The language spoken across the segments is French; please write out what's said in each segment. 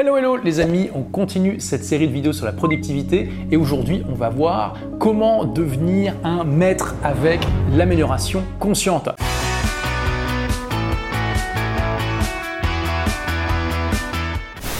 Hello hello les amis, on continue cette série de vidéos sur la productivité et aujourd'hui on va voir comment devenir un maître avec l'amélioration consciente.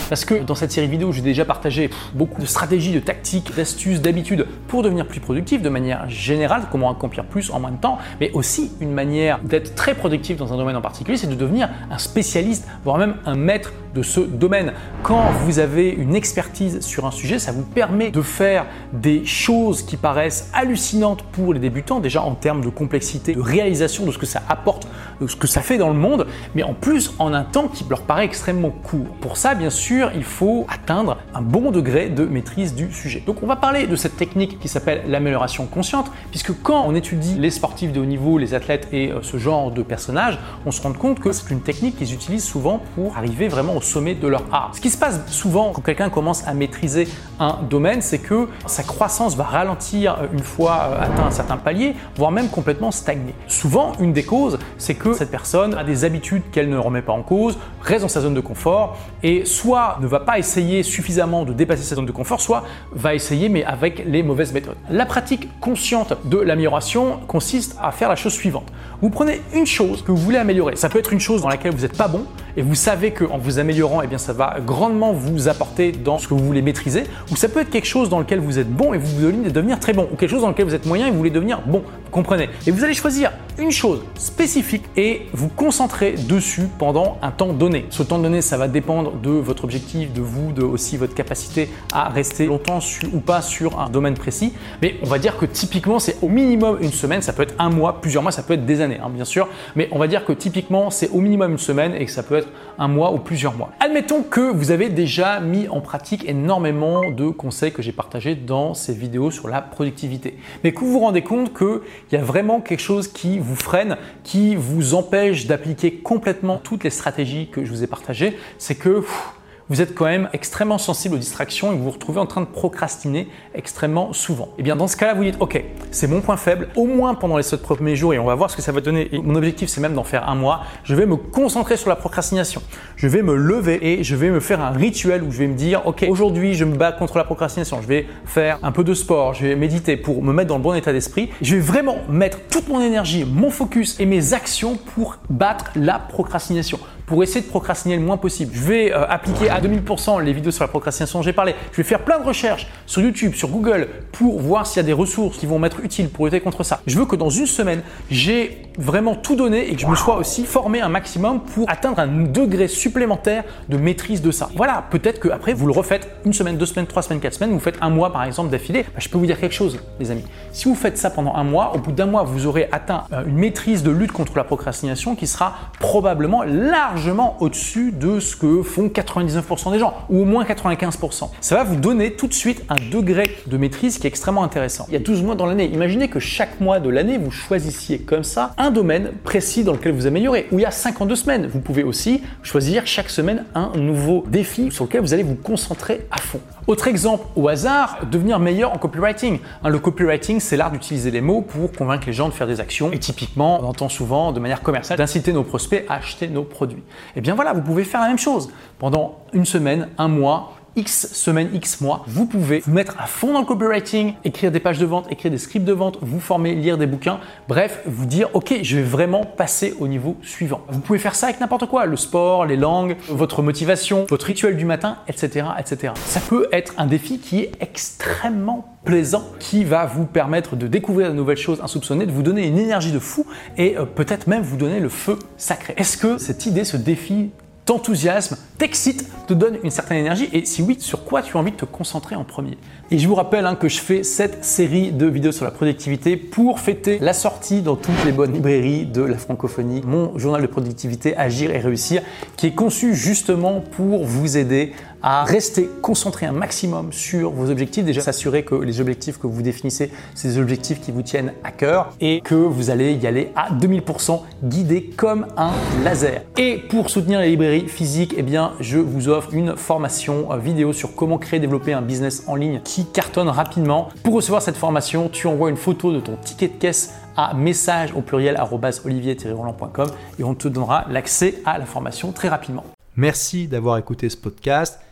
Parce que dans cette série vidéo, j'ai déjà partagé beaucoup de stratégies, de tactiques, d'astuces, d'habitudes pour devenir plus productif de manière générale, comment accomplir plus en moins de temps, mais aussi une manière d'être très productif dans un domaine en particulier, c'est de devenir un spécialiste, voire même un maître de ce domaine. Quand vous avez une expertise sur un sujet, ça vous permet de faire des choses qui paraissent hallucinantes pour les débutants, déjà en termes de complexité, de réalisation de ce que ça apporte, de ce que ça fait dans le monde, mais en plus en un temps qui leur paraît extrêmement court. Pour ça, bien sûr, il faut atteindre un bon degré de maîtrise du sujet. Donc on va parler de cette technique qui s'appelle l'amélioration consciente, puisque quand on étudie les sportifs de haut niveau, les athlètes et euh, ce genre de personnages, on se rend compte que c'est une technique qu'ils utilisent souvent pour arriver vraiment au sommet de leur art. Ce qui se passe souvent quand quelqu'un commence à maîtriser un domaine, c'est que sa croissance va ralentir euh, une fois euh, atteint un certain palier, voire même complètement stagner. Souvent, une des causes, c'est que cette personne a des habitudes qu'elle ne remet pas en cause, reste dans sa zone de confort et soit ne va pas essayer suffisamment de dépasser sa zone de confort, soit va essayer mais avec les mauvaises La pratique consciente de l'amélioration consiste à faire la chose suivante. Vous prenez une chose que vous voulez améliorer. Ça peut être une chose dans laquelle vous n'êtes pas bon et vous savez qu'en vous améliorant, eh bien, ça va grandement vous apporter dans ce que vous voulez maîtriser. Ou ça peut être quelque chose dans lequel vous êtes bon et vous voulez devenir très bon. Ou quelque chose dans lequel vous êtes moyen et vous voulez devenir bon. Vous comprenez? Et vous allez choisir une chose spécifique et vous concentrer dessus pendant un temps donné. Ce temps donné, ça va dépendre de votre objectif, de vous, de aussi votre capacité à rester longtemps ou pas sur un domaine précis. Mais on va dire que typiquement, c'est au minimum une semaine. Ça peut être un mois, plusieurs mois, ça peut être des années, hein, bien sûr. Mais on va dire que typiquement, c'est au minimum une semaine et que ça peut être un mois ou plusieurs mois. Admettons que vous avez déjà mis en pratique énormément de conseils que j'ai partagés dans ces vidéos sur la productivité. Mais que vous vous rendez compte qu'il y a vraiment quelque chose qui vous freine, qui vous empêche d'appliquer complètement toutes les stratégies que je vous ai partagées, c'est que vous êtes quand même extrêmement sensible aux distractions et vous vous retrouvez en train de procrastiner extrêmement souvent. Et eh bien dans ce cas-là, vous dites OK, c'est mon point faible, au moins pendant les 7 premiers jours et on va voir ce que ça va donner. Mon objectif, c'est même d'en faire un mois. Je vais me concentrer sur la procrastination. Je vais me lever et je vais me faire un rituel où je vais me dire OK, aujourd'hui, je me bats contre la procrastination. Je vais faire un peu de sport, je vais méditer pour me mettre dans le bon état d'esprit. Je vais vraiment mettre toute mon énergie, mon focus et mes actions pour battre la procrastination pour essayer de procrastiner le moins possible. Je vais euh, appliquer à 2000% les vidéos sur la procrastination dont j'ai parlé. Je vais faire plein de recherches sur YouTube, sur Google pour voir s'il y a des ressources qui vont m'être utiles pour lutter contre ça. Je veux que dans une semaine, j'ai vraiment tout donné et que je me sois aussi formé un maximum pour atteindre un degré supplémentaire de maîtrise de ça. Voilà, peut-être qu'après vous le refaites une semaine, deux semaines, trois semaines, quatre semaines, vous faites un mois par exemple d'affilée. Bah, je peux vous dire quelque chose, les amis. Si vous faites ça pendant un mois, au bout d'un mois, vous aurez atteint euh, une maîtrise de lutte contre la procrastination qui sera probablement large au-dessus de ce que font 99% des gens, ou au moins 95%. Ça va vous donner tout de suite un degré de maîtrise qui est extrêmement intéressant. Il y a 12 mois dans l'année. Imaginez que chaque mois de l'année, vous choisissiez comme ça un domaine précis dans lequel vous améliorez. Ou il y a 52 semaines, vous pouvez aussi choisir chaque semaine un nouveau défi sur lequel vous allez vous concentrer à fond. Autre exemple au hasard, devenir meilleur en copywriting. Hein, le copywriting, c'est l'art d'utiliser les mots pour convaincre les gens de faire des actions. Et typiquement, on entend souvent de manière commerciale d'inciter nos prospects à acheter nos produits. Et eh bien voilà, vous pouvez faire la même chose. Pendant une semaine, un mois, X semaines, X mois, vous pouvez vous mettre à fond dans le copywriting, écrire des pages de vente, écrire des scripts de vente, vous former, lire des bouquins, bref, vous dire ok, je vais vraiment passer au niveau suivant. Vous pouvez faire ça avec n'importe quoi, le sport, les langues, votre motivation, votre rituel du matin, etc., etc. Ça peut être un défi qui est extrêmement plaisant qui va vous permettre de découvrir de nouvelles choses insoupçonnées, de vous donner une énergie de fou et euh, peut-être même vous donner le feu sacré. Est-ce que cette idée, ce défi t'enthousiasme, t'excite, te donne une certaine énergie et si oui, sur quoi tu as envie de te concentrer en premier? Et je vous rappelle hein, que je fais cette série de vidéos sur la productivité pour fêter la sortie dans toutes les bonnes librairies de la francophonie, mon journal de productivité Agir et réussir, qui est conçu justement pour vous aider à rester concentré un maximum sur vos objectifs. Déjà, s'assurer que les objectifs que vous définissez, c'est des objectifs qui vous tiennent à cœur et que vous allez y aller à 2000% guidé comme un laser. Et pour soutenir les librairies physiques, eh bien, je vous offre une formation euh, vidéo sur comment créer et développer un business en ligne qui cartonne rapidement. Pour recevoir cette formation, tu envoies une photo de ton ticket de caisse à message au pluriel olivier-roland.com et on te donnera l'accès à la formation très rapidement. Merci d'avoir écouté ce podcast.